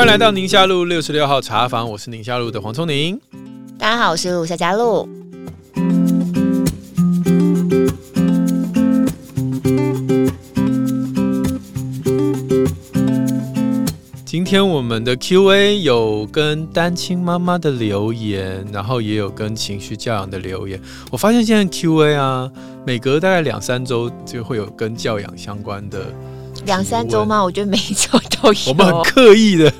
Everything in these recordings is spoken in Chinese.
欢迎来到宁夏路六十六号茶房，我是宁夏路的黄聪宁。大家好，我是陆夏佳露。今天我们的 Q&A 有跟单亲妈妈的留言，然后也有跟情绪教养的留言。我发现现在 Q&A 啊，每隔大概两三周就会有跟教养相关的。两三周吗？我觉得每一周都有。我们很刻意的。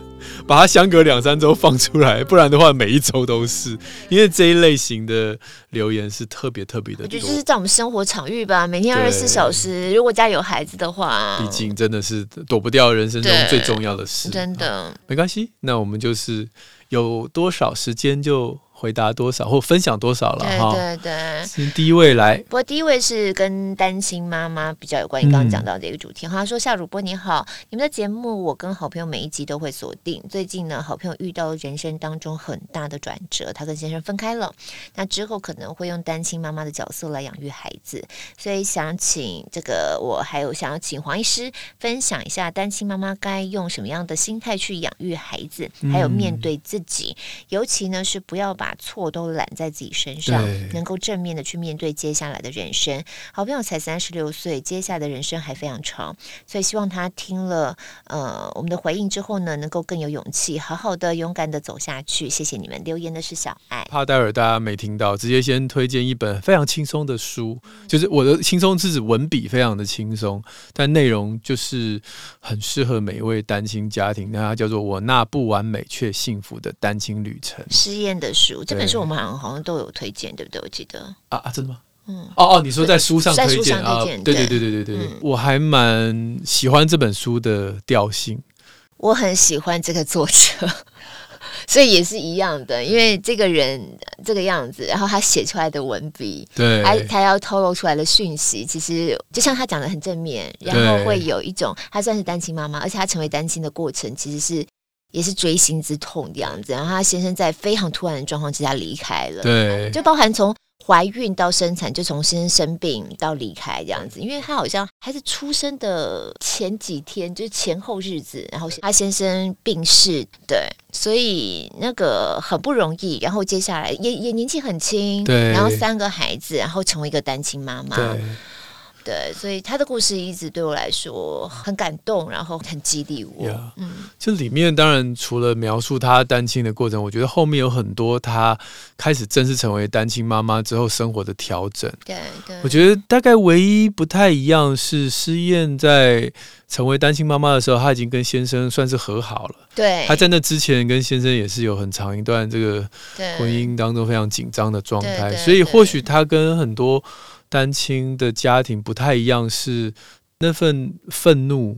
把它相隔两三周放出来，不然的话每一周都是，因为这一类型的留言是特别特别的多。我觉得就是在我们生活场域吧，每天二十四小时，如果家里有孩子的话，毕竟真的是躲不掉人生中最重要的事。真的，没关系，那我们就是有多少时间就。回答多少或分享多少了哈？对对对，先第一位来。不过第一位是跟单亲妈妈比较有关。你刚刚讲到的一个主题，他说：“夏主播你好，你们的节目我跟好朋友每一集都会锁定。最近呢，好朋友遇到人生当中很大的转折，他跟先生分开了。那之后可能会用单亲妈妈的角色来养育孩子，所以想请这个我还有想要请黄医师分享一下，单亲妈妈该用什么样的心态去养育孩子，还有面对自己，尤其呢是不要把。”把错都揽在自己身上，能够正面的去面对接下来的人生。好朋友才三十六岁，接下来的人生还非常长，所以希望他听了呃我们的回应之后呢，能够更有勇气，好好的勇敢的走下去。谢谢你们留言的是小爱，怕待会儿大家没听到，直接先推荐一本非常轻松的书，就是我的轻松是指文笔非常的轻松，但内容就是很适合每一位单亲家庭。那它叫做《我那不完美却幸福的单亲旅程》，实验的书。这本书我们好像好像都有推荐，对不对？我记得啊啊，真的吗？嗯，哦哦，你说在书上推荐啊？对对对对对对，嗯、我还蛮喜欢这本书的调性。我很喜欢这个作者，所以也是一样的，因为这个人这个样子，然后他写出来的文笔，对，他他要透露出来的讯息，其实就像他讲的很正面，然后会有一种他算是单亲妈妈，而且他成为单亲的过程其实是。也是锥心之痛这样子，然后她先生在非常突然的状况之下离开了，对，就包含从怀孕到生产，就从先生生病到离开这样子，因为她好像还是出生的前几天，就是前后日子，然后她先生病逝，对，所以那个很不容易，然后接下来也也年纪很轻，对，然后三个孩子，然后成为一个单亲妈妈，对。对，所以他的故事一直对我来说很感动，然后很激励我。Yeah. 嗯，就里面当然除了描述他单亲的过程，我觉得后面有很多他开始正式成为单亲妈妈之后生活的调整。对对，我觉得大概唯一不太一样是诗燕在成为单亲妈妈的时候，她已经跟先生算是和好了。对，她在那之前跟先生也是有很长一段这个婚姻当中非常紧张的状态，所以或许她跟很多。单亲的家庭不太一样，是那份愤怒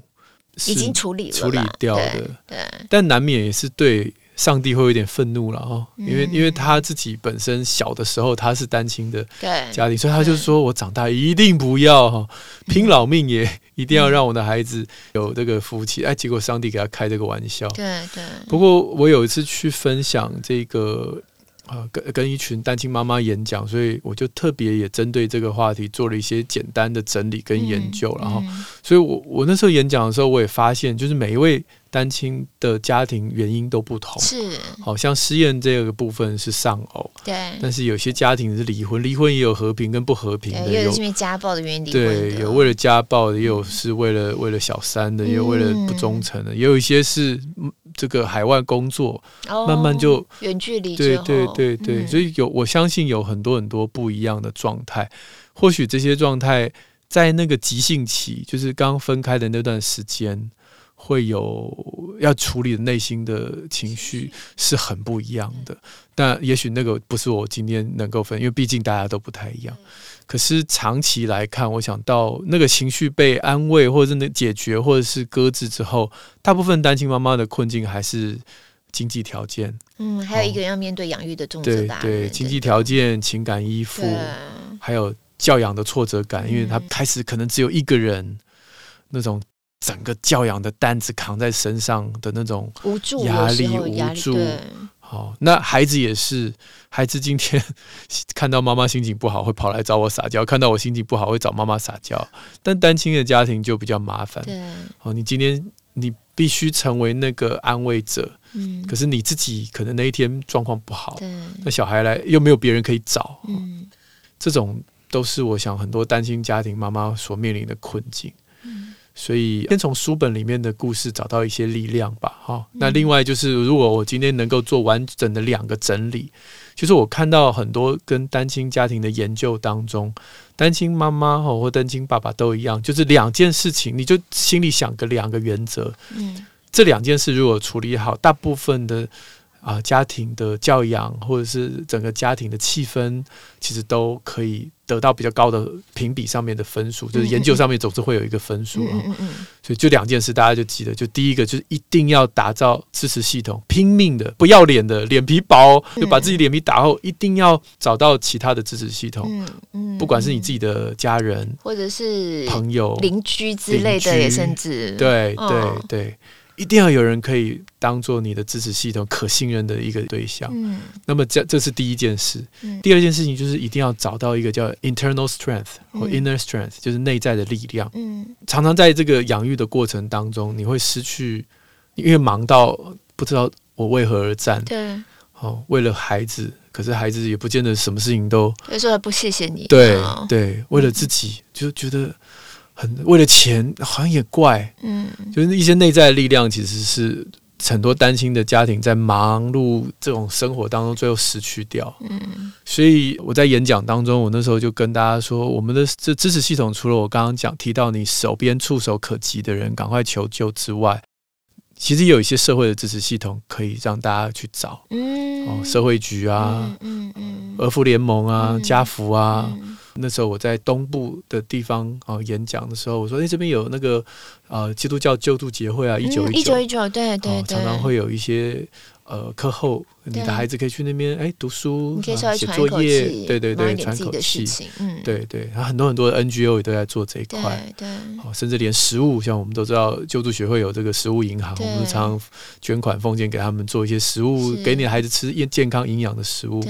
已经处理了处理掉的，对，对，但难免也是对上帝会有点愤怒了哦，因为因为他自己本身小的时候他是单亲的家庭，所以他就说，我长大一定不要哈，拼老命也一定要让我的孩子有这个福气，哎，结果上帝给他开这个玩笑，对对。不过我有一次去分享这个。啊，跟跟一群单亲妈妈演讲，所以我就特别也针对这个话题做了一些简单的整理跟研究，然后，所以我我那时候演讲的时候，我也发现，就是每一位。单亲的家庭原因都不同，是，好像失恋这个部分是丧偶，对，但是有些家庭是离婚，离婚也有和平跟不和平的，有因为家暴的原因离婚，对，有为了家暴的，也有是为了为了小三的，也有为了不忠诚的，也有一些是这个海外工作，慢慢就远距离，对对对对，所以有我相信有很多很多不一样的状态，或许这些状态在那个急性期，就是刚分开的那段时间。会有要处理的内心的情绪是很不一样的，但也许那个不是我今天能够分，因为毕竟大家都不太一样。可是长期来看，我想到那个情绪被安慰，或者是那解决，或者是搁置之后，大部分单亲妈妈的困境还是经济条件。嗯，还有一个人要面对养育的重责大任，对对，经济条件、情感依附，还有教养的挫折感，因为他开始可能只有一个人那种。整个教养的担子扛在身上的那种无助、压力、无助。好，那孩子也是，孩子今天看到妈妈心情不好，会跑来找我撒娇；看到我心情不好，会找妈妈撒娇。但单亲的家庭就比较麻烦。对，哦，你今天你必须成为那个安慰者。嗯，可是你自己可能那一天状况不好，对，那小孩来又没有别人可以找，嗯，这种都是我想很多单亲家庭妈妈所面临的困境。嗯，所以先从书本里面的故事找到一些力量吧。哈，那另外就是，如果我今天能够做完整的两个整理，就是我看到很多跟单亲家庭的研究当中，单亲妈妈哈或单亲爸爸都一样，就是两件事情，你就心里想个两个原则。嗯。这两件事如果处理好，大部分的啊、呃、家庭的教养或者是整个家庭的气氛，其实都可以得到比较高的评比上面的分数，就是研究上面总是会有一个分数啊。嗯嗯嗯。所以就两件事，大家就记得，就第一个就是一定要打造支持系统，拼命的不要脸的脸皮薄，就把自己脸皮打厚，一定要找到其他的支持系统。嗯嗯。不管是你自己的家人，或者是朋友、邻居之类的，也甚至对对对。一定要有人可以当做你的支持系统、可信任的一个对象。嗯，那么这这是第一件事。嗯，第二件事情就是一定要找到一个叫 internal strength 或 inner strength，就是内在的力量。嗯，常常在这个养育的过程当中，你会失去，因为忙到不知道我为何而战。对，哦，为了孩子，可是孩子也不见得什么事情都有时候还不谢谢你。对对，为了自己就觉得。很为了钱，好像也怪，嗯，就是一些内在的力量，其实是很多单亲的家庭在忙碌这种生活当中，最后失去掉。嗯，所以我在演讲当中，我那时候就跟大家说，我们的这支持系统，除了我刚刚讲提到你手边触手可及的人赶快求救之外，其实也有一些社会的支持系统可以让大家去找，嗯，哦，社会局啊，嗯嗯，儿福联盟啊，嗯、家福啊。嗯那时候我在东部的地方啊、呃、演讲的时候，我说：“哎，这边有那个呃基督教救助协会啊，一九一九。一九，对对对，常常会有一些呃课后，你的孩子可以去那边哎读书，写作业，对对对，喘口气，嗯，对对，然后很多很多的 NGO 也都在做这一块，对，甚至连食物，像我们都知道救助协会有这个食物银行，我们常常捐款奉献给他们做一些食物，给你的孩子吃健康营养的食物。”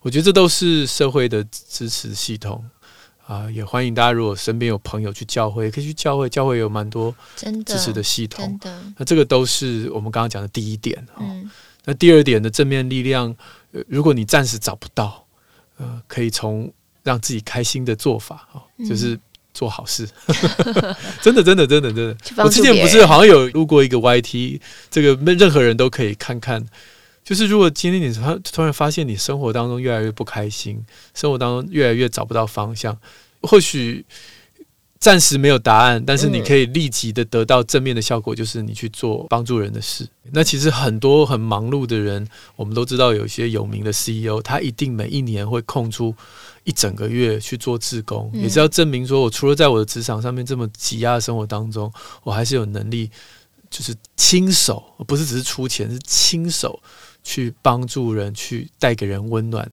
我觉得这都是社会的支持系统。啊，也欢迎大家，如果身边有朋友去教会，可以去教会，教会有蛮多支持的系统。的，那这个都是我们刚刚讲的第一点。嗯，那第二点的正面力量，如果你暂时找不到，呃，可以从让自己开心的做法啊，就是做好事。真的，真的，真的，真的。我之前不是好像有录过一个 YT，这个任何人都可以看看。就是如果今天你突突然发现你生活当中越来越不开心，生活当中越来越找不到方向，或许暂时没有答案，但是你可以立即的得到正面的效果，就是你去做帮助人的事。那其实很多很忙碌的人，我们都知道有一些有名的 CEO，他一定每一年会空出一整个月去做志工，也是要证明说我除了在我的职场上面这么挤压的生活当中，我还是有能力，就是亲手，不是只是出钱，是亲手。去帮助人，去带给人温暖，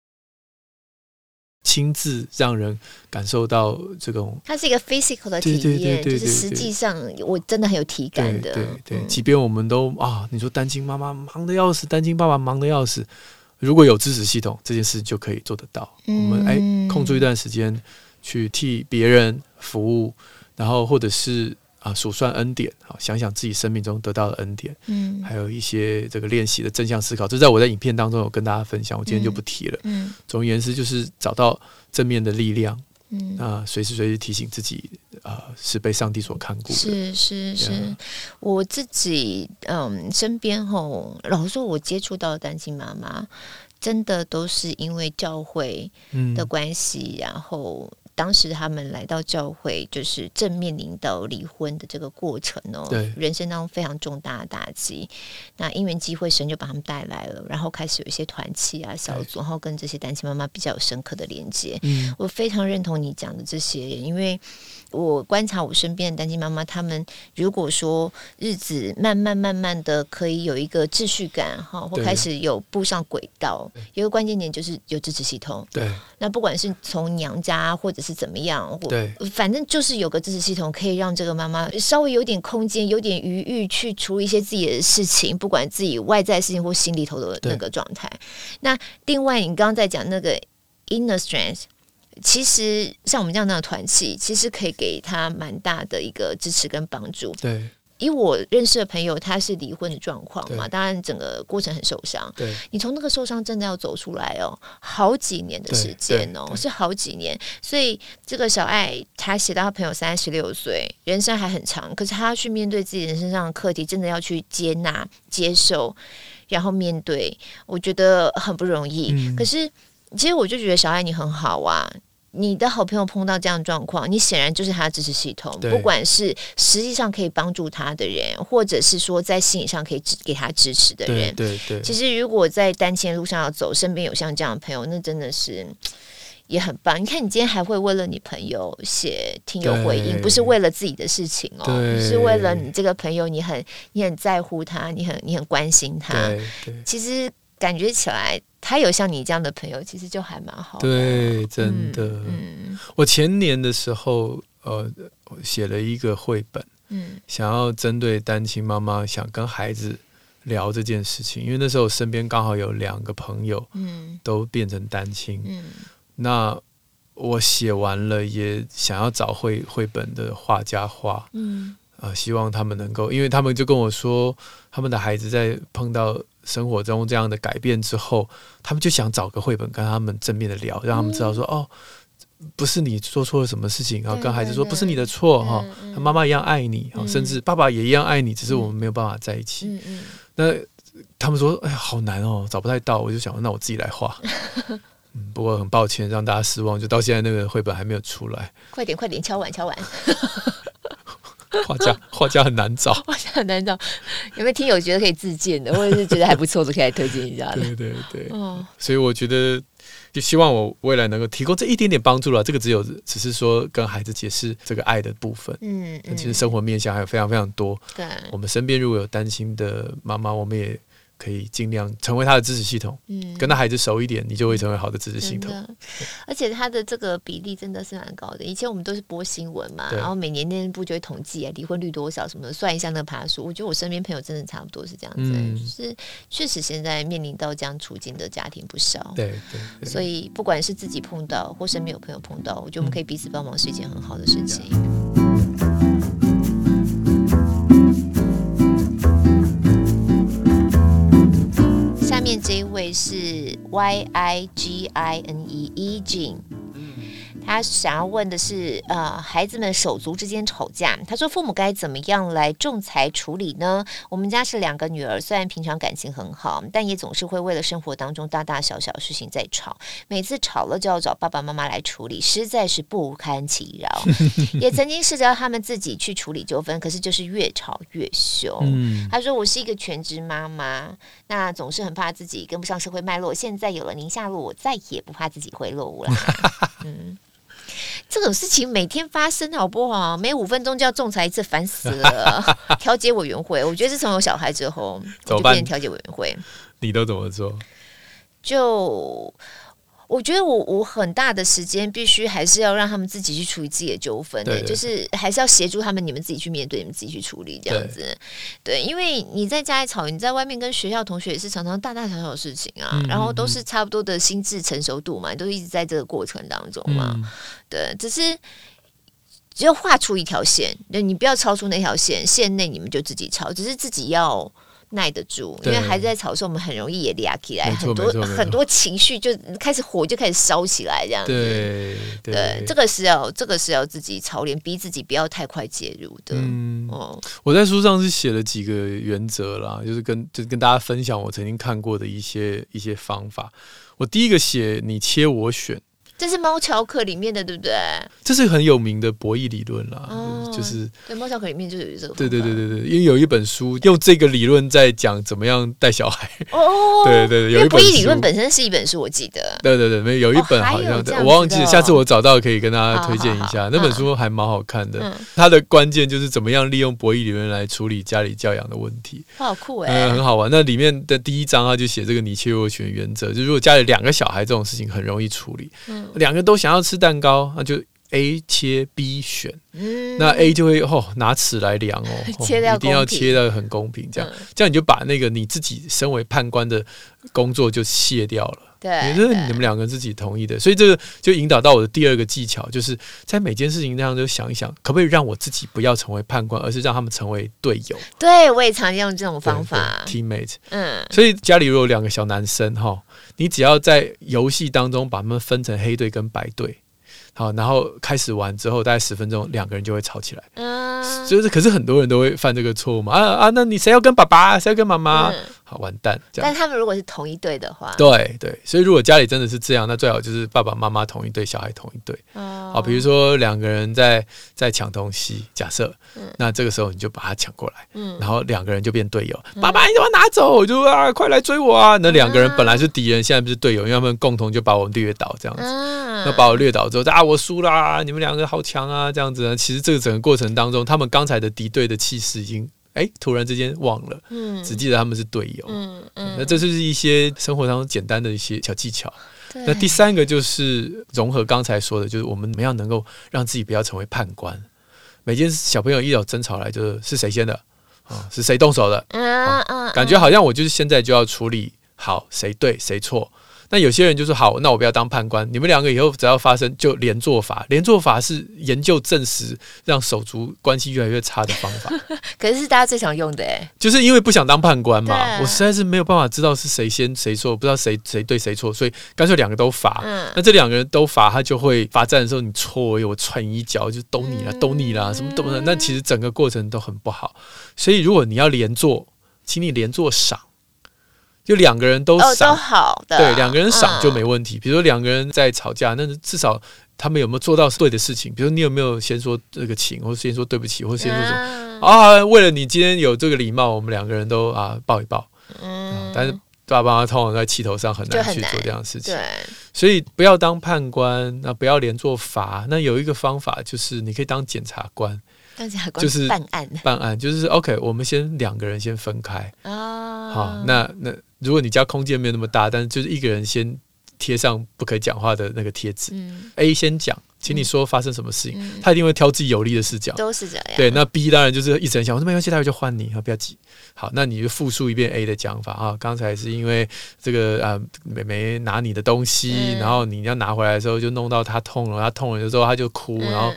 亲自让人感受到这种。它是一个 physical 的体验，就是实际上我真的很有体感的。对对，对，即便我们都啊，你说单亲妈妈忙得要死，单亲爸爸忙得要死，如果有支持系统，这件事就可以做得到。我们哎，空出一段时间去替别人服务，然后或者是。啊，数算恩典，好，想想自己生命中得到的恩典，嗯，还有一些这个练习的正向思考，这在我在影片当中有跟大家分享，我今天就不提了。嗯，总而言之，就是找到正面的力量，嗯，啊，随时随地提醒自己，啊，是被上帝所看顾的。是是是，啊、我自己嗯，身边吼，老实说，我接触到的单亲妈妈，真的都是因为教会的关系，嗯、然后。当时他们来到教会，就是正面临到离婚的这个过程哦，对，人生当中非常重大的打击。那因缘机会，神就把他们带来了，然后开始有一些团契啊、小组，然后跟这些单亲妈妈比较有深刻的连接。嗯，我非常认同你讲的这些，因为我观察我身边的单亲妈妈，她们如果说日子慢慢慢慢的可以有一个秩序感哈，或开始有步上轨道，有一个关键点就是有支持系统。对，那不管是从娘家或者是怎么样，对，反正就是有个支持系统，可以让这个妈妈稍微有点空间、有点余裕去处理一些自己的事情，不管自己外在事情或心里头的那个状态。那另外，你刚刚在讲那个 inner strength，其实像我们这样的团契，其实可以给他蛮大的一个支持跟帮助。对。以我认识的朋友，他是离婚的状况嘛，当然整个过程很受伤。对，你从那个受伤真的要走出来哦，好几年的时间哦，是好几年。所以这个小爱，他写到他朋友三十六岁，人生还很长，可是他要去面对自己人生上的课题，真的要去接纳、接受，然后面对，我觉得很不容易。嗯、可是，其实我就觉得小爱你很好啊。你的好朋友碰到这样的状况，你显然就是他的支持系统，不管是实际上可以帮助他的人，或者是说在心理上可以支给他支持的人。对对，对。其实如果在单亲路上要走，身边有像这样的朋友，那真的是 也很棒。你看，你今天还会为了你朋友写听友回应，不是为了自己的事情哦，是为了你这个朋友，你很你很在乎他，你很你很关心他。其实感觉起来。他有像你这样的朋友，其实就还蛮好的。对，真的。嗯，我前年的时候，呃，写了一个绘本，嗯，想要针对单亲妈妈想跟孩子聊这件事情，因为那时候我身边刚好有两个朋友，嗯，都变成单亲，嗯，那我写完了，也想要找绘绘本的画家画，嗯，啊、呃，希望他们能够，因为他们就跟我说，他们的孩子在碰到。生活中这样的改变之后，他们就想找个绘本跟他们正面的聊，让他们知道说、嗯、哦，不是你做错了什么事情，然后跟孩子说不是你的错哈，他妈妈一样爱你，嗯、甚至爸爸也一样爱你，只是我们没有办法在一起。那他们说哎呀，好难哦，找不太到，我就想那我自己来画。嗯，不过很抱歉让大家失望，就到现在那个绘本还没有出来。快点快点，敲碗敲碗。画家，画家很难找，画家很难找。有没有听友觉得可以自荐的，或者是觉得还不错，就可以来推荐一下？对对对，哦，所以我觉得，就希望我未来能够提供这一点点帮助了。这个只有只是说跟孩子解释这个爱的部分。嗯，嗯，其实生活面向还有非常非常多。对，我们身边如果有担心的妈妈，我们也。可以尽量成为他的支持系统，嗯，跟他孩子熟一点，你就会成为好的支持系统。而且他的这个比例真的是蛮高的。以前我们都是播新闻嘛，然后每年内政部就会统计啊，离婚率多少什么的，算一下那个爬数。我觉得我身边朋友真的差不多是这样子，嗯、就是确实现在面临到这样处境的家庭不少。对对，对，所以不管是自己碰到或身边有朋友碰到，我觉得我们可以彼此帮忙是一件很好的事情。嗯下面这一位是 Y I G I N E E Jin。他想要问的是，呃，孩子们手足之间吵架，他说父母该怎么样来仲裁处理呢？我们家是两个女儿，虽然平常感情很好，但也总是会为了生活当中大大小小事情在吵，每次吵了就要找爸爸妈妈来处理，实在是不堪其扰。也曾经试着让他们自己去处理纠纷，可是就是越吵越凶。嗯、他说我是一个全职妈妈，那总是很怕自己跟不上社会脉络，现在有了宁夏路，我再也不怕自己会落伍了。嗯。这种事情每天发生，好不好？每五分钟就要仲裁一次，烦死了。调解委员会，我觉得自从有小孩之后，就变成调解委员会。你都怎么做？就。我觉得我我很大的时间必须还是要让他们自己去处理自己的纠纷，对，就是还是要协助他们，你们自己去面对，你们自己去处理这样子。对，对，因为你在家里吵，你在外面跟学校同学也是常常大大小小的事情啊，嗯、然后都是差不多的心智成熟度嘛，都一直在这个过程当中嘛。嗯、对，只是只要画出一条线，你不要超出那条线，线内你们就自己吵，只是自己要。耐得住，因为孩子在吵的时候，我们很容易也嗲起来，很多很多情绪就开始火就开始烧起来，这样子。对这个是要这个是要自己操练，逼自己不要太快介入的。嗯，哦，我在书上是写了几个原则啦，就是跟就是跟大家分享我曾经看过的一些一些方法。我第一个写你切我选。这是猫巧克里面的，对不对？这是很有名的博弈理论啦，哦、就是对猫巧克里面就有这个。对对对对对，因为有一本书用这个理论在讲怎么样带小孩。哦，对对对，有一本博弈理论本身是一本书，我记得。对对对，没有，有一本好像、哦、我忘记了，下次我找到可以跟大家推荐一下。那本书还蛮好看的，嗯、它的关键就是怎么样利用博弈理论来处理家里教养的问题。好酷哎、欸，嗯，很好玩。那里面的第一章啊就写这个你切我选原则，就如果家里两个小孩这种事情很容易处理，嗯，两个都想要吃。蛋糕，那就 A 切 B 选，嗯、那 A 就会哦拿尺来量哦，哦切一定要切得很公平，这样、嗯、这样你就把那个你自己身为判官的工作就卸掉了。对，你们两个人自己同意的，所以这个就引导到我的第二个技巧，就是在每件事情上就想一想，可不可以让我自己不要成为判官，而是让他们成为队友。对，我也常用这种方法，teammate。嗯，所以家里如果有两个小男生哈，你只要在游戏当中把他们分成黑队跟白队。好，然后开始玩之后，大概十分钟，两个人就会吵起来。嗯，就是，可是很多人都会犯这个错误嘛。啊啊，那你谁要跟爸爸，谁要跟妈妈？嗯、好，完蛋。这样但他们如果是同一队的话，对对，所以如果家里真的是这样，那最好就是爸爸妈妈同一队，小孩同一队。哦，好，比如说两个人在在抢东西，假设，嗯、那这个时候你就把他抢过来，嗯，然后两个人就变队友。嗯、爸爸，你怎么拿走？我就啊，快来追我啊！那两个人本来是敌人，现在不是队友，因为他们共同就把我们掠倒，这样子。嗯，那把我掠倒之后，啊，我输啦！你们两个好强啊，这样子呢。其实这个整个过程当中，他们刚才的敌对的气势已经哎，突然之间忘了，嗯，只记得他们是队友，嗯嗯。那这就是一些生活当中简单的一些小技巧。那第三个就是融合刚才说的，就是我们怎么样能够让自己不要成为判官。每件小朋友一有争吵来，就是是谁先的啊？是谁动手的？嗯嗯，感觉好像我就是现在就要处理好谁对谁错。那有些人就说好，那我不要当判官。你们两个以后只要发生就连坐法，连坐法是研究证实让手足关系越来越差的方法。可是是大家最常用的哎，就是因为不想当判官嘛，对我实在是没有办法知道是谁先谁错，不知道谁谁对谁错，所以干脆两个都罚。嗯、那这两个人都罚，他就会罚站的时候你错，我踹你一脚，就都你了，都你了，什么都不能。那其实整个过程都很不好。所以如果你要连坐，请你连坐赏。就两个人都赏，哦、都好的，对，两个人赏就没问题。嗯、比如说两个人在吵架，那至少他们有没有做到对的事情？比如说你有没有先说这个请，或先说对不起，或先说什么、嗯、啊？为了你今天有这个礼貌，我们两个人都啊抱一抱。嗯，嗯，但是爸爸妈妈通常在气头上很难去做这样的事情。对，所以不要当判官，那不要连坐罚。那有一个方法就是你可以当检察官。就是办案，办案就是 OK。我们先两个人先分开啊。好，那那如果你家空间没有那么大，但是就是一个人先贴上不可以讲话的那个贴纸。嗯，A 先讲。请你说发生什么事情，嗯、他一定会挑自己有利的视角，都是这样。对，那 B 当然就是一直很想，我说没关系，待会就换你，不要急。好，那你就复述一遍 A 的讲法啊。刚才是因为这个啊，妹妹拿你的东西，嗯、然后你要拿回来的时候就弄到她痛了，她痛了的时候他就哭，然后、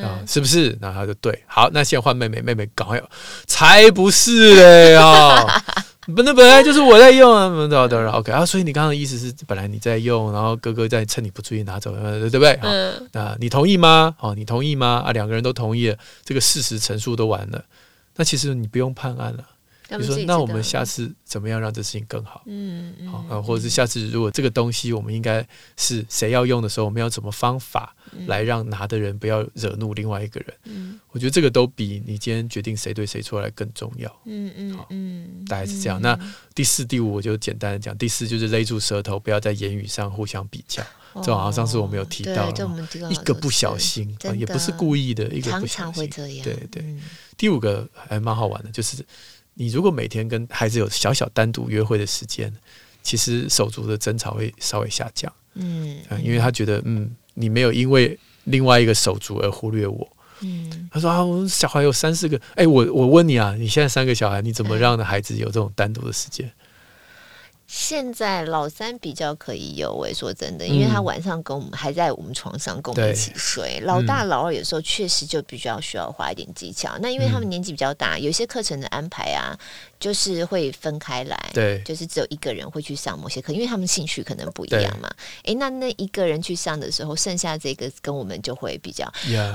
啊，是不是？然后他就对，好，那先换妹妹，妹妹赶快，才不是嘞啊！不，那本来就是我在用啊，对对 OK 啊，所以你刚刚的意思是，本来你在用，然后哥哥在趁你不注意拿走，对不对？嗯，那你同意吗？哦，你同意吗？啊，两个人都同意了，这个事实陈述都完了，那其实你不用判案了。你说，那我们下次怎么样让这事情更好？嗯嗯，好，或者是下次如果这个东西我们应该是谁要用的时候，我们要怎么方法来让拿的人不要惹怒另外一个人？嗯，我觉得这个都比你今天决定谁对谁错来更重要。嗯嗯嗯，大概是这样。那第四、第五我就简单的讲。第四就是勒住舌头，不要在言语上互相比较。这好像上次我们有提到，一个不小心，也不是故意的，一个不小心。对对。第五个还蛮好玩的，就是。你如果每天跟孩子有小小单独约会的时间，其实手足的争吵会稍微下降。嗯，因为他觉得，嗯，你没有因为另外一个手足而忽略我。嗯，他说啊，我小孩有三四个，哎，我我问你啊，你现在三个小孩，你怎么让的孩子有这种单独的时间？现在老三比较可以有，我说真的，因为他晚上跟我们还在我们床上跟我们一起睡。老大老二有时候确实就比较需要花一点技巧。那因为他们年纪比较大，有些课程的安排啊，就是会分开来，对，就是只有一个人会去上某些课，因为他们兴趣可能不一样嘛。哎，那那一个人去上的时候，剩下这个跟我们就会比较。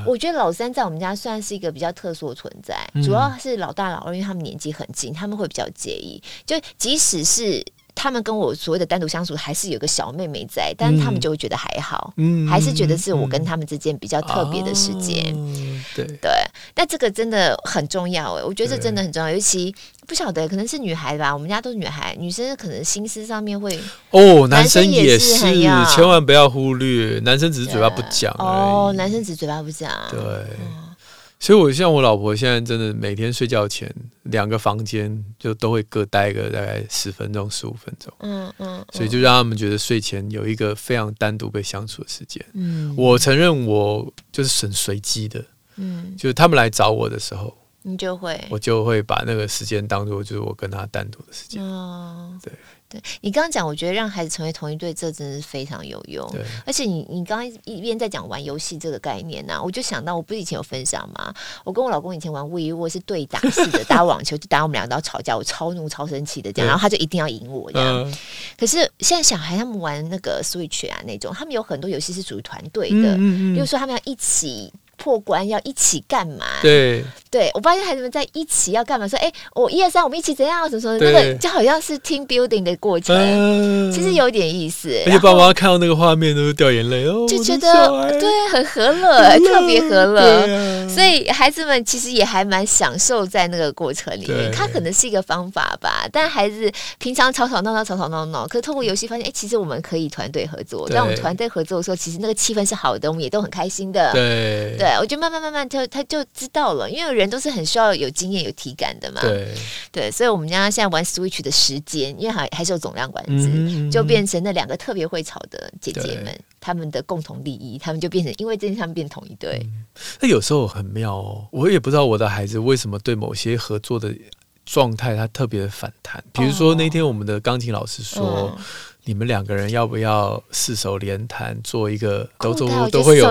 我觉得老三在我们家算是一个比较特殊的存在，主要是老大老二，因为他们年纪很近，他们会比较介意，就即使是。他们跟我所谓的单独相处，还是有个小妹妹在，但是他们就会觉得还好，嗯，还是觉得是我跟他们之间比较特别的时间，嗯，对。对。那这个真的很重要哎，我觉得这真的很重要，尤其不晓得可能是女孩吧，我们家都是女孩，女生可能心思上面会哦，男生也是，千万不要忽略，男生只是嘴巴不讲哦，男生只是嘴巴不讲，对。所以，我像我老婆现在真的每天睡觉前，两个房间就都会各待个大概十分钟、十五分钟。嗯嗯。所以就让他们觉得睡前有一个非常单独被相处的时间。嗯。我承认我就是很随机的。嗯。就是他们来找我的时候，你就会，我就会把那个时间当做就是我跟他单独的时间。哦，对。对你刚刚讲，我觉得让孩子成为同一队，这真的是非常有用。对，而且你你刚刚一边在讲玩游戏这个概念呢、啊，我就想到，我不是以前有分享吗？我跟我老公以前玩 Wii U 是对打式的，打网球就打我们两个都要吵架，我超怒超生气的这样，然后他就一定要赢我这样。嗯、可是现在小孩他们玩那个 Switch 啊那种，他们有很多游戏是属于团队的，嗯嗯嗯，比如说他们要一起。破关要一起干嘛？对，对我发现孩子们在一起要干嘛？说，哎，我一二三，我们一起怎样？什么什么？那个就好像是 team building 的过程，呃、其实有点意思。而且爸妈看到那个画面都是掉眼泪哦，就觉得对，很和乐，特别和乐。啊、所以孩子们其实也还蛮享受在那个过程里面。他可能是一个方法吧，但孩子平常吵吵闹闹，吵吵闹闹，可是透过游戏发现，哎，其实我们可以团队合作。当我们团队合作的时候，其实那个气氛是好的，我们也都很开心的。对对。我就慢慢慢慢他他就知道了，因为人都是很需要有经验、有体感的嘛。对对，所以我们家现在玩 Switch 的时间，因为还还是有总量管制，嗯、就变成那两个特别会吵的姐姐们，他们的共同利益，他们就变成因为这件事他们变同一队。那、嗯、有时候很妙哦，我也不知道我的孩子为什么对某些合作的状态他特别的反弹。比如说那天我们的钢琴老师说。哦嗯你们两个人要不要四手联弹做一个都都都会有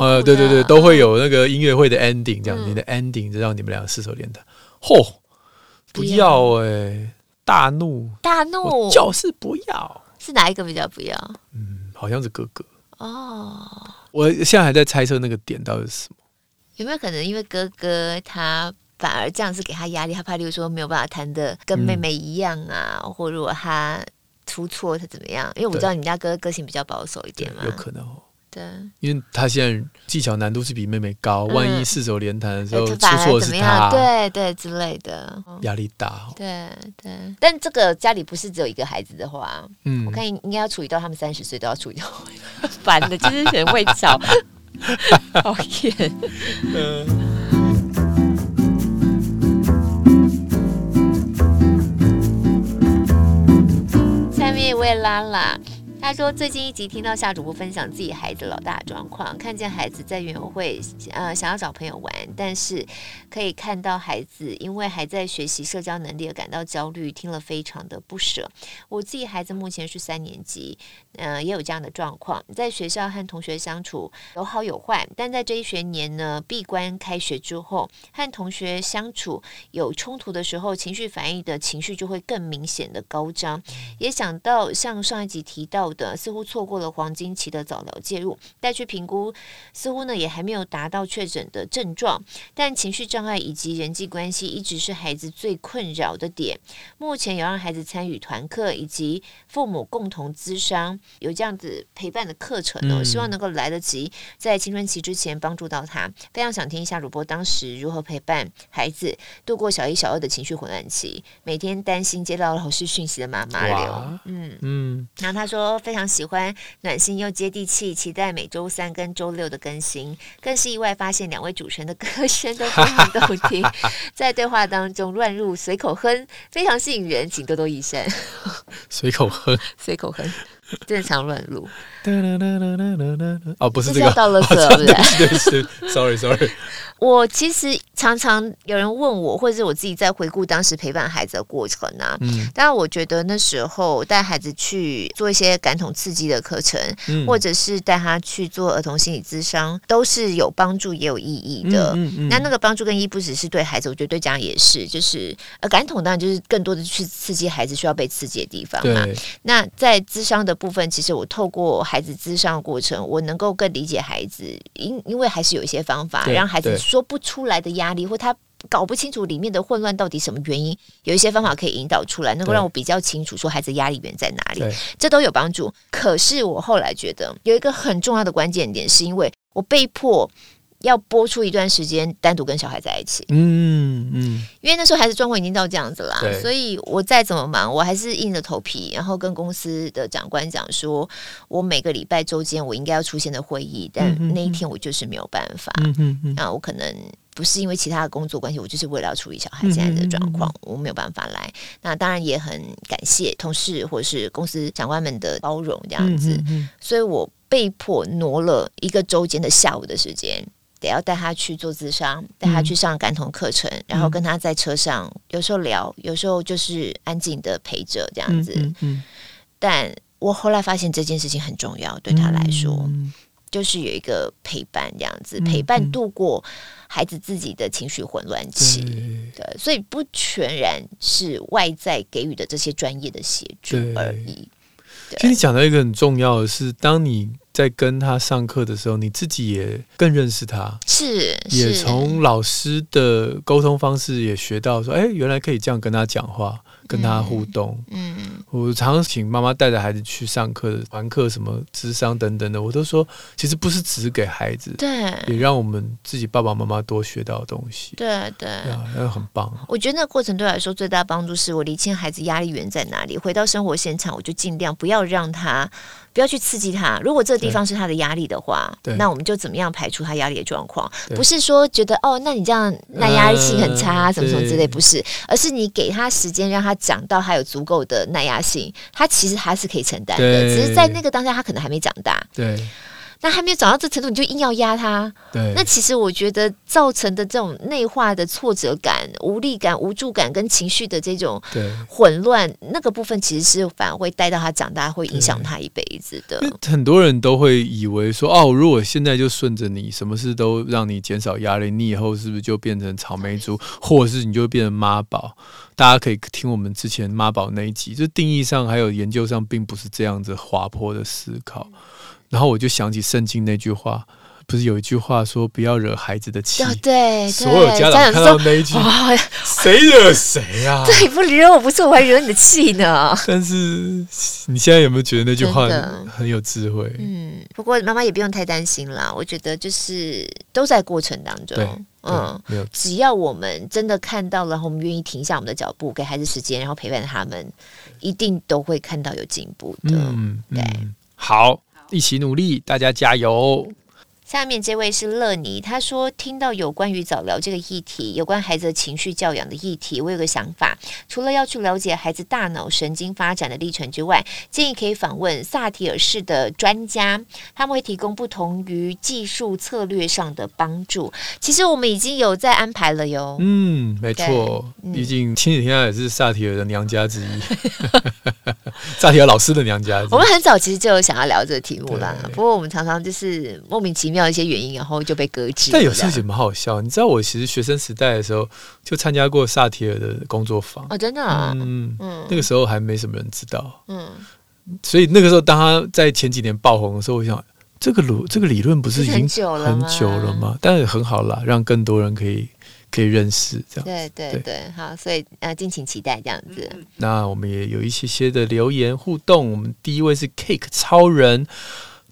呃对对对都会有那个音乐会的 ending 这样，你的 ending 就让你们两个四手联弹。嚯，不要哎，大怒大怒，就是不要，是哪一个比较不要？嗯，好像是哥哥哦。我现在还在猜测那个点到底是什么？有没有可能因为哥哥他反而这样子给他压力，他怕例如说没有办法弹的跟妹妹一样啊，或如果他。出错是怎么样？因为我知道你们家哥哥个性比较保守一点嘛，有可能哦。对，因为他现在技巧难度是比妹妹高，嗯、万一四手连弹的时候出错是他，对对之类的，压力大、哦。对对，但这个家里不是只有一个孩子的话，嗯，我看应该要处理到他们三十岁都要处理到，烦的就是很会吵，讨厌。嗯一位拉拉。他说：“最近一集听到夏主播分享自己孩子老大状况，看见孩子在园会，呃，想要找朋友玩，但是可以看到孩子因为还在学习社交能力而感到焦虑，听了非常的不舍。我自己孩子目前是三年级，呃，也有这样的状况，在学校和同学相处有好有坏，但在这一学年呢，闭关开学之后，和同学相处有冲突的时候，情绪反应的情绪就会更明显的高涨。也想到像上一集提到。”的似乎错过了黄金期的早疗介入，带去评估，似乎呢也还没有达到确诊的症状，但情绪障碍以及人际关系一直是孩子最困扰的点。目前有让孩子参与团课以及父母共同咨商，有这样子陪伴的课程呢，希望能够来得及在青春期之前帮助到他。非常想听一下主播当时如何陪伴孩子度过小一、小二的情绪混乱期，每天担心接到老师讯息的妈妈流，嗯嗯，然后他说。非常喜欢暖心又接地气，期待每周三跟周六的更新。更是意外发现两位主持人的歌声都非常动听，在对话当中乱入随口哼，非常吸引人，请多多益善。随口哼，随口哼，正常乱入。哦，不是这个，到了色，对对是，sorry sorry。我其实常常有人问我，或者是我自己在回顾当时陪伴孩子的过程啊。嗯，当然我觉得那时候带孩子去做一些感统刺激的课程，嗯、或者是带他去做儿童心理咨商，都是有帮助也有意义的。嗯嗯嗯、那那个帮助跟意义不只是对孩子，我觉得对家长也是。就是呃，感统当然就是更多的去刺激孩子需要被刺激的地方嘛。那在咨商的部分，其实我透过孩子咨商的过程，我能够更理解孩子，因因为还是有一些方法让孩子。说不出来的压力，或他搞不清楚里面的混乱到底什么原因，有一些方法可以引导出来，能够让我比较清楚说孩子压力源在哪里，这都有帮助。可是我后来觉得有一个很重要的关键点，是因为我被迫要播出一段时间单独跟小孩在一起。嗯嗯，因为那时候孩子状况已经到这样子啦，所以我再怎么忙，我还是硬着头皮，然后跟公司的长官讲说，我每个礼拜周间我应该要出现的会议，但那一天我就是没有办法。嗯嗯嗯，那我可能不是因为其他的工作关系，我就是为了要处理小孩现在的状况，嗯嗯嗯我没有办法来。那当然也很感谢同事或者是公司长官们的包容，这样子。所以我被迫挪了一个周间的下午的时间。得要带他去做智商，带他去上感统课程，嗯、然后跟他在车上，有时候聊，有时候就是安静的陪着这样子。嗯，嗯嗯，但我后来发现这件事情很重要，对他来说，嗯、就是有一个陪伴这样子，陪伴度过孩子自己的情绪混乱期。嗯、对，所以不全然是外在给予的这些专业的协助而已。其实你讲到一个很重要的是，当你在跟他上课的时候，你自己也更认识他，是，也从老师的沟通方式也学到说，哎，原来可以这样跟他讲话。跟他互动，嗯，嗯，我常常请妈妈带着孩子去上课、团课、什么智商等等的，我都说，其实不是只给孩子，对，也让我们自己爸爸妈妈多学到东西，对对，那很棒。我觉得那个过程对我来说最大帮助是我理清孩子压力源在哪里，回到生活现场，我就尽量不要让他。不要去刺激他。如果这个地方是他的压力的话，那我们就怎么样排除他压力的状况？不是说觉得哦，那你这样耐压性很差，啊，什么什么之类，不是，而是你给他时间，让他长到他有足够的耐压性，他其实他是可以承担的，只是在那个当下他可能还没长大。对。那还没有长到这程度，你就硬要压他。对。那其实我觉得造成的这种内化的挫折感、无力感、无助感跟情绪的这种混乱，那个部分其实是反而会带到他长大，会影响他一辈子的。很多人都会以为说，哦，如果现在就顺着你，什么事都让你减少压力，你以后是不是就变成草莓族，或者是你就变成妈宝？大家可以听我们之前妈宝那一集，就定义上还有研究上，并不是这样子滑坡的思考。然后我就想起圣经那句话，不是有一句话说不要惹孩子的气？对，对所有家长看到那一句，谁惹谁啊？对，不惹我不是我还惹你的气呢。但是你现在有没有觉得那句话很有智慧？嗯，不过妈妈也不用太担心啦。我觉得就是都在过程当中，嗯，没有。只要我们真的看到了，然后我们愿意停下我们的脚步，给孩子时间，然后陪伴他们，一定都会看到有进步的。嗯，对，嗯、好。一起努力，大家加油！下面这位是乐妮，他说听到有关于早疗这个议题，有关孩子的情绪教养的议题，我有个想法，除了要去了解孩子大脑神经发展的历程之外，建议可以访问萨提尔式的专家，他们会提供不同于技术策略上的帮助。其实我们已经有在安排了哟。嗯，没错，毕竟亲子天下也是萨提尔的娘家之一，萨提尔老师的娘家之一。我们很早其实就有想要聊这个题目啦，不过我们常常就是莫名其妙。要一些原因，然后就被搁置。但有时候也蛮好笑，你知道，我其实学生时代的时候就参加过萨提尔的工作坊哦，真的，啊，嗯嗯，那个时候还没什么人知道，嗯，所以那个时候当他在前几年爆红的时候，我想这个理这个理论不是已经很久了吗？久了吗？但是很好啦，让更多人可以可以认识这样。对对对，对好，所以呃，敬请期待这样子。那我们也有一些些的留言互动，我们第一位是 Cake 超人。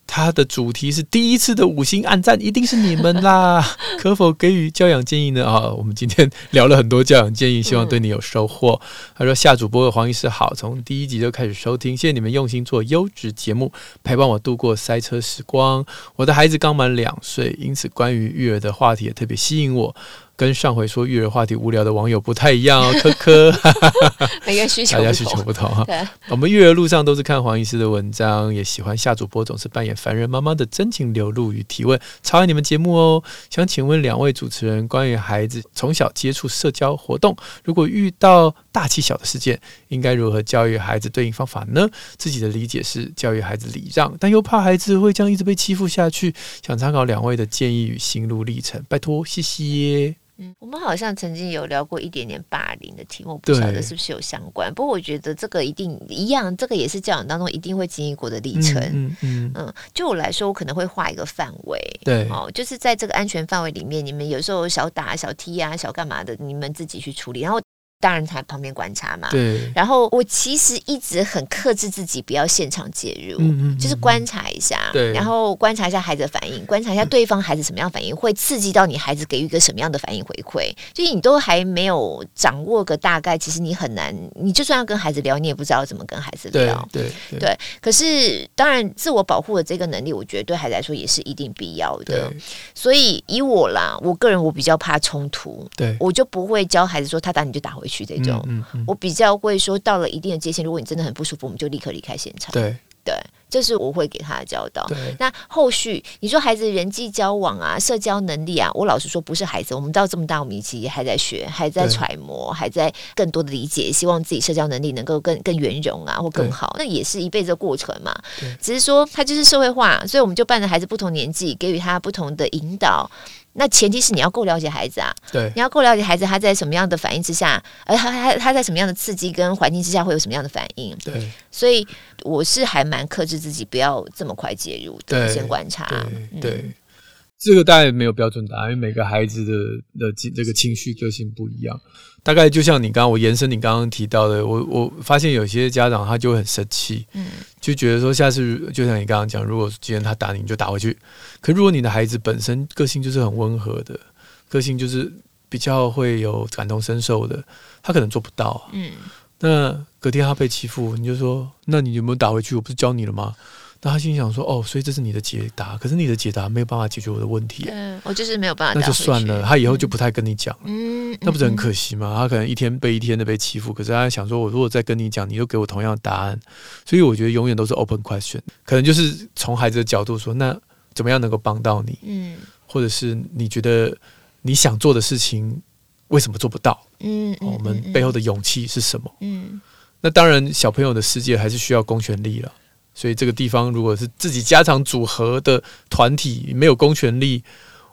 他的主题是第一次的五星暗赞，一定是你们啦！可否给予教养建议呢？啊，我们今天聊了很多教养建议，希望对你有收获。他说：“夏主播和黄医师好，从第一集就开始收听，谢谢你们用心做优质节目，陪伴我度过塞车时光。我的孩子刚满两岁，因此关于育儿的话题也特别吸引我。”跟上回说育儿话题无聊的网友不太一样哦，科科，每个需求大家需求不同哈。对我们育儿路上都是看黄医师的文章，也喜欢夏主播总是扮演凡人妈妈的真情流露与提问，超爱你们节目哦。想请问两位主持人，关于孩子从小接触社交活动，如果遇到大欺小的事件，应该如何教育孩子对应方法呢？自己的理解是教育孩子礼让，但又怕孩子会这样一直被欺负下去，想参考两位的建议与心路历程，拜托，谢谢。嗯，我们好像曾经有聊过一点点霸凌的题目，不晓得是不是有相关。不过我觉得这个一定一样，这个也是教养当中一定会经历过的历程。嗯嗯，嗯，就我来说，我可能会画一个范围，对，哦，就是在这个安全范围里面，你们有时候小打小踢啊，小干嘛的，你们自己去处理，然后。当然，在旁边观察嘛。对。然后我其实一直很克制自己，不要现场介入，嗯嗯嗯就是观察一下。对。然后观察一下孩子的反应，观察一下对方孩子什么样反应，会刺激到你孩子给予一个什么样的反应回馈。就是你都还没有掌握个大概，其实你很难。你就算要跟孩子聊，你也不知道怎么跟孩子聊。对。对。对。可是，当然，自我保护的这个能力，我觉得对孩子来说也是一定必要的。所以，以我啦，我个人我比较怕冲突。对。我就不会教孩子说他打你就打回去这种。嗯。我比较会说，到了一定的界限，如果你真的很不舒服，我们就立刻离开现场。对对，这是我会给他的教导。那后续你说孩子人际交往啊、社交能力啊，我老实说不是孩子，我们到这么大，我们其实还在学，还在揣摩，还在更多的理解，希望自己社交能力能够更更圆融啊，或更好。那也是一辈子的过程嘛。只是说他就是社会化，所以我们就伴着孩子不同年纪，给予他不同的引导。那前提是你要够了解孩子啊，对，你要够了解孩子，他在什么样的反应之下，而他他他在什么样的刺激跟环境之下会有什么样的反应，对，所以我是还蛮克制自己，不要这么快介入，的，先观察，对。对。嗯这个大概没有标准答案，因为每个孩子的的这个情绪个性不一样。大概就像你刚刚我延伸你刚刚提到的，我我发现有些家长他就会很生气，嗯，就觉得说下次就像你刚刚讲，如果今天他打你，你就打回去。可如果你的孩子本身个性就是很温和的，个性就是比较会有感同身受的，他可能做不到。嗯，那隔天他被欺负，你就说，那你有没有打回去？我不是教你了吗？那他心想说：“哦，所以这是你的解答，可是你的解答没有办法解决我的问题。嗯，我就是没有办法。那就算了，他以后就不太跟你讲了。嗯，那不是很可惜吗？他可能一天被一天的被欺负，可是他想说，我如果再跟你讲，你又给我同样的答案，所以我觉得永远都是 open question。可能就是从孩子的角度说，那怎么样能够帮到你？嗯，或者是你觉得你想做的事情为什么做不到？嗯，我们背后的勇气是什么？嗯，那当然，小朋友的世界还是需要公权力了。”所以这个地方，如果是自己家长组合的团体没有公权力，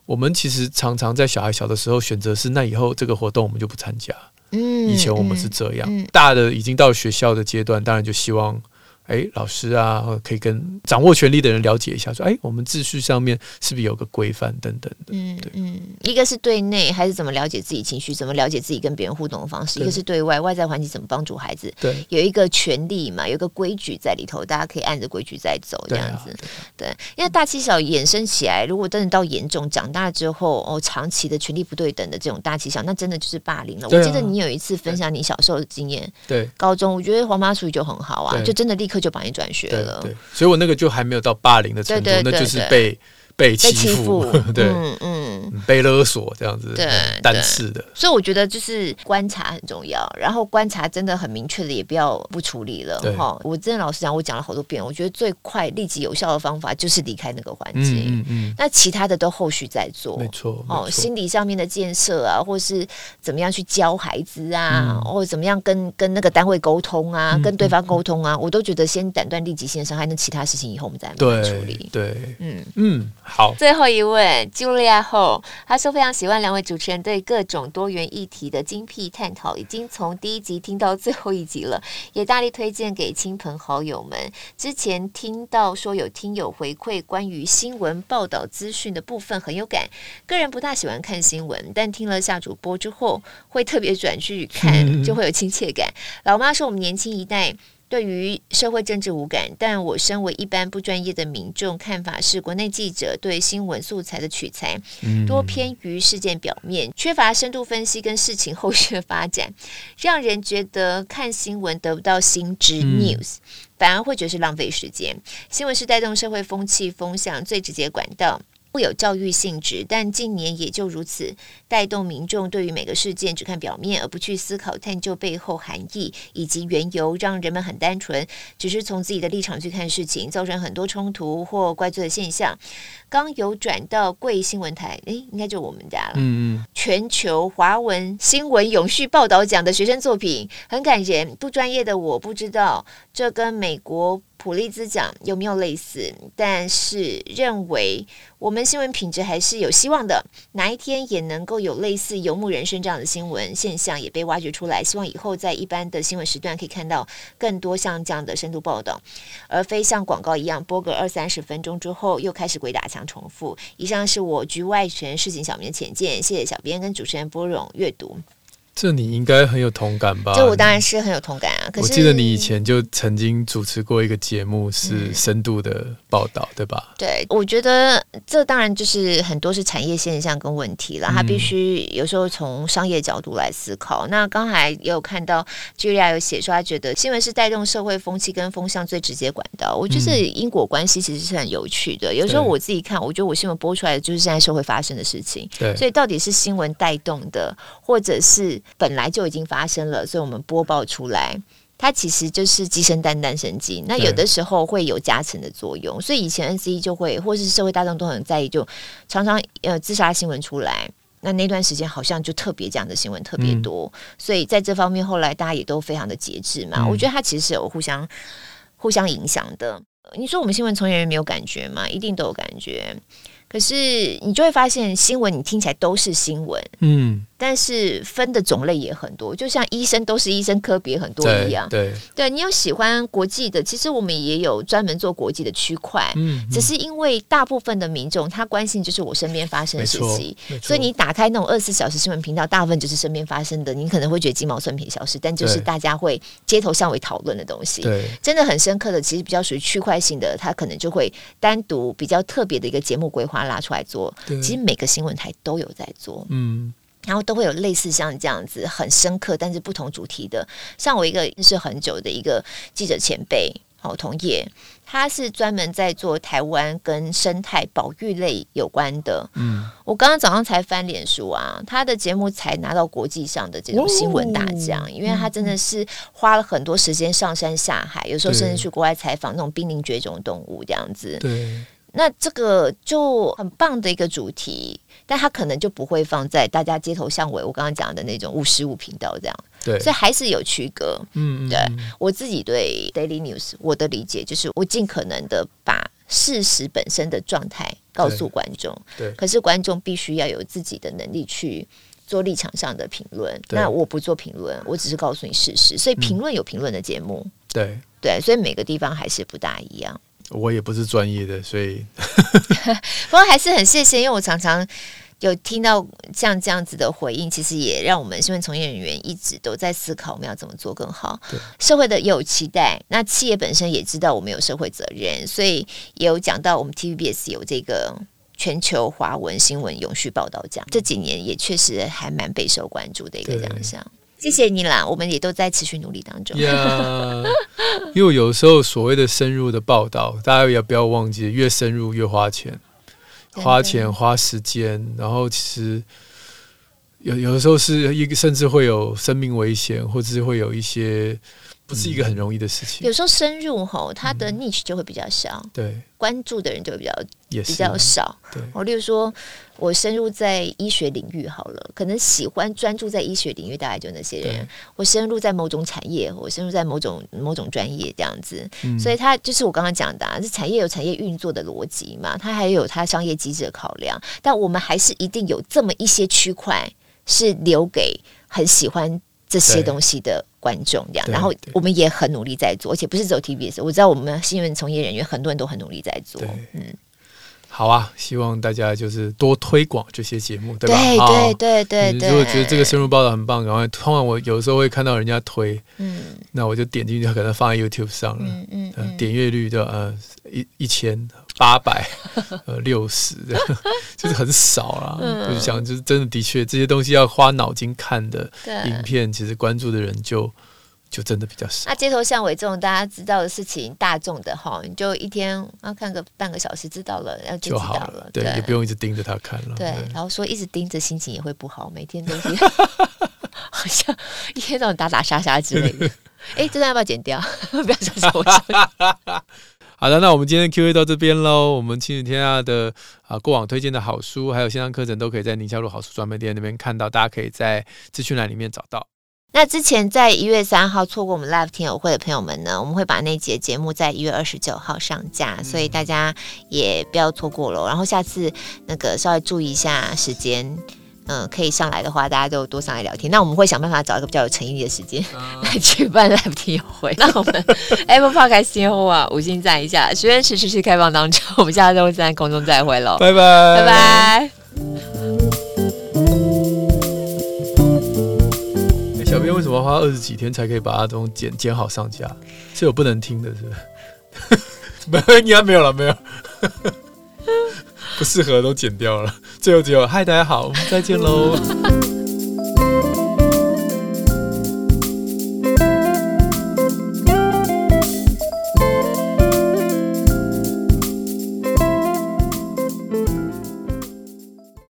我们其实常常在小孩小的时候选择是，那以后这个活动我们就不参加。嗯，以前我们是这样，大的已经到学校的阶段，当然就希望。哎，老师啊，可以跟掌握权力的人了解一下，说，哎，我们秩序上面是不是有个规范等等的？嗯，对，嗯，一个是对内，还是怎么了解自己情绪，怎么了解自己跟别人互动的方式；一个是对外，外在环境怎么帮助孩子。对，有一个权利嘛，有一个规矩在里头，大家可以按着规矩在走，这样子。对，因为大欺小衍生起来，如果真的到严重，长大之后哦，长期的权力不对等的这种大欺小，那真的就是霸凌了。我记得你有一次分享你小时候的经验，对，高中，我觉得黄妈属于就很好啊，就真的立刻。就帮你转学了，对，对，所以我那个就还没有到霸凌的程度，那就是被。被欺负，对，嗯嗯，被勒索这样子，对，单次的，所以我觉得就是观察很重要，然后观察真的很明确的，也不要不处理了哈。我真的老实讲，我讲了好多遍，我觉得最快、立即有效的方法就是离开那个环境，嗯嗯，那其他的都后续再做，没错，哦，心理上面的建设啊，或是怎么样去教孩子啊，或者怎么样跟跟那个单位沟通啊，跟对方沟通啊，我都觉得先斩断立即性的伤害，那其他事情以后我们再慢慢处理，对，嗯。嗯。好，最后一位 Julia Ho，他说非常喜欢两位主持人对各种多元议题的精辟探讨，已经从第一集听到最后一集了，也大力推荐给亲朋好友们。之前听到说有听友回馈关于新闻报道资讯的部分很有感，个人不大喜欢看新闻，但听了下主播之后会特别转去看，就会有亲切感。老妈说我们年轻一代。对于社会政治无感，但我身为一般不专业的民众，看法是国内记者对新闻素材的取材多偏于事件表面，缺乏深度分析跟事情后续的发展，让人觉得看新闻得不到新知 news，反而会觉得是浪费时间。新闻是带动社会风气风向最直接管道。会有教育性质，但近年也就如此，带动民众对于每个事件只看表面，而不去思考探究背后含义以及缘由，让人们很单纯，只是从自己的立场去看事情，造成很多冲突或怪罪的现象。刚有转到贵新闻台，诶，应该就我们家了。嗯嗯，全球华文新闻永续报道奖的学生作品很感人，不专业的我不知道这跟美国。普利兹奖有没有类似？但是认为我们新闻品质还是有希望的，哪一天也能够有类似游牧人生这样的新闻现象也被挖掘出来。希望以后在一般的新闻时段可以看到更多像这样的深度报道，而非像广告一样播个二三十分钟之后又开始鬼打墙重复。以上是我局外权市井小民的浅见，谢谢小编跟主持人拨冗阅读。这你应该很有同感吧？这我当然是很有同感啊！可是我记得你以前就曾经主持过一个节目，是深度的报道，嗯、对吧？对，我觉得这当然就是很多是产业现象跟问题了，他必须有时候从商业角度来思考。嗯、那刚才也有看到 Julia 有写说，他觉得新闻是带动社会风气跟风向最直接管道。我觉得因果关系其实是很有趣的。嗯、有时候我自己看，我觉得我新闻播出来的就是现在社会发生的事情。对，所以到底是新闻带动的，或者是？本来就已经发生了，所以我们播报出来。它其实就是鸡生蛋，蛋生鸡。那有的时候会有加成的作用，所以以前 NCE 就会，或是社会大众都很在意，就常常呃自杀新闻出来。那那段时间好像就特别这样的新闻特别多，嗯、所以在这方面后来大家也都非常的节制嘛。嗯、我觉得它其实是有互相互相影响的。你说我们新闻从业人员没有感觉吗？一定都有感觉。可是你就会发现，新闻你听起来都是新闻，嗯，但是分的种类也很多，就像医生都是医生，科别很多一样。对，对，对你有喜欢国际的，其实我们也有专门做国际的区块，嗯，嗯，只是因为大部分的民众他关心就是我身边发生的事情，所以你打开那种二十四小时新闻频道，大部分就是身边发生的，你可能会觉得鸡毛蒜皮小事，但就是大家会街头巷尾讨论的东西，对，真的很深刻的，其实比较属于区块性的，他可能就会单独比较特别的一个节目规划。拉出来做，其实每个新闻台都有在做，嗯，然后都会有类似像这样子很深刻，但是不同主题的。像我一个认识很久的一个记者前辈，好同业，他是专门在做台湾跟生态保育类有关的。嗯，我刚刚早上才翻脸书啊，他的节目才拿到国际上的这种新闻大奖，因为他真的是花了很多时间上山下海，有时候甚至去国外采访那种濒临绝种动物这样子。对。那这个就很棒的一个主题，但它可能就不会放在大家街头巷尾，我刚刚讲的那种五十五频道这样，对，所以还是有区隔。嗯，对，我自己对 Daily News 我的理解就是，我尽可能的把事实本身的状态告诉观众，对，对，可是观众必须要有自己的能力去做立场上的评论。那我不做评论，我只是告诉你事实，所以评论有评论的节目，对。对，所以每个地方还是不大一样。我也不是专业的，所以 不过还是很谢谢，因为我常常有听到像这样子的回应，其实也让我们新闻从业人员一直都在思考我们要怎么做更好。对社会的也有期待，那企业本身也知道我们有社会责任，所以也有讲到我们 TVBS 有这个全球华文新闻永续报道奖，这几年也确实还蛮备受关注的一个奖项。谢谢你啦，我们也都在持续努力当中。Yeah, 因为有时候所谓的深入的报道，大家也不要忘记，越深入越花钱，花钱花时间，然后其实有有的时候是一个甚至会有生命危险，或者是会有一些。不是一个很容易的事情。有时候深入吼，它的 niche 就会比较小，对，关注的人就会比较比较少。对，我例如说，我深入在医学领域好了，可能喜欢专注在医学领域，大概就那些人。我深入在某种产业，我深入在某种某种专业这样子，所以它就是我刚刚讲的，啊是产业有产业运作的逻辑嘛，它还有它商业机制的考量。但我们还是一定有这么一些区块是留给很喜欢这些东西的观众，这样，然后我们也很努力在做，而且不是只有 TBS，我知道我们新闻从业人员很多人都很努力在做。嗯，好啊，希望大家就是多推广这些节目，对吧？对对对对。如果觉得这个深入报道很棒，然后通常我有时候会看到人家推，嗯，那我就点进去，可能放在 YouTube 上了，嗯嗯，点阅率的呃一一千。八百呃六十的，就是很少啦。嗯、就是想，就是真的，的确这些东西要花脑筋看的影片，其实关注的人就就真的比较少。那街头巷尾这种大家知道的事情，大众的哈，你就一天啊看个半个小时，知道了，然后就知道了，就好了，对，也不用一直盯着他看了。对，对然后说一直盯着，心情也会不好，每天都是 好像一天到晚打打杀杀之类的。哎，这段要不要剪掉？不要说。好的，那我们今天 Q&A 到这边喽。我们亲子天下的啊过往推荐的好书，还有线上课程，都可以在宁夏路好书专卖店那边看到，大家可以在资讯栏里面找到。那之前在一月三号错过我们 Live 听友会的朋友们呢，我们会把那节节目在一月二十九号上架，嗯、所以大家也不要错过了。然后下次那个稍微注意一下时间。嗯，可以上来的话，大家就多上来聊天。那我们会想办法找一个比较有诚意的时间 来举办 live 听友会。那我们 Apple Podcast 先后啊，五星赞一下。学员池持续开放当中，我们下周在空中再会喽，拜拜拜拜。小编为什么要花二十几天才可以把它都剪剪好上架？是有不能听的，是不是？没，应该没有了，没有。不适合都剪掉了，最后只有嗨，大家好，我们再见喽。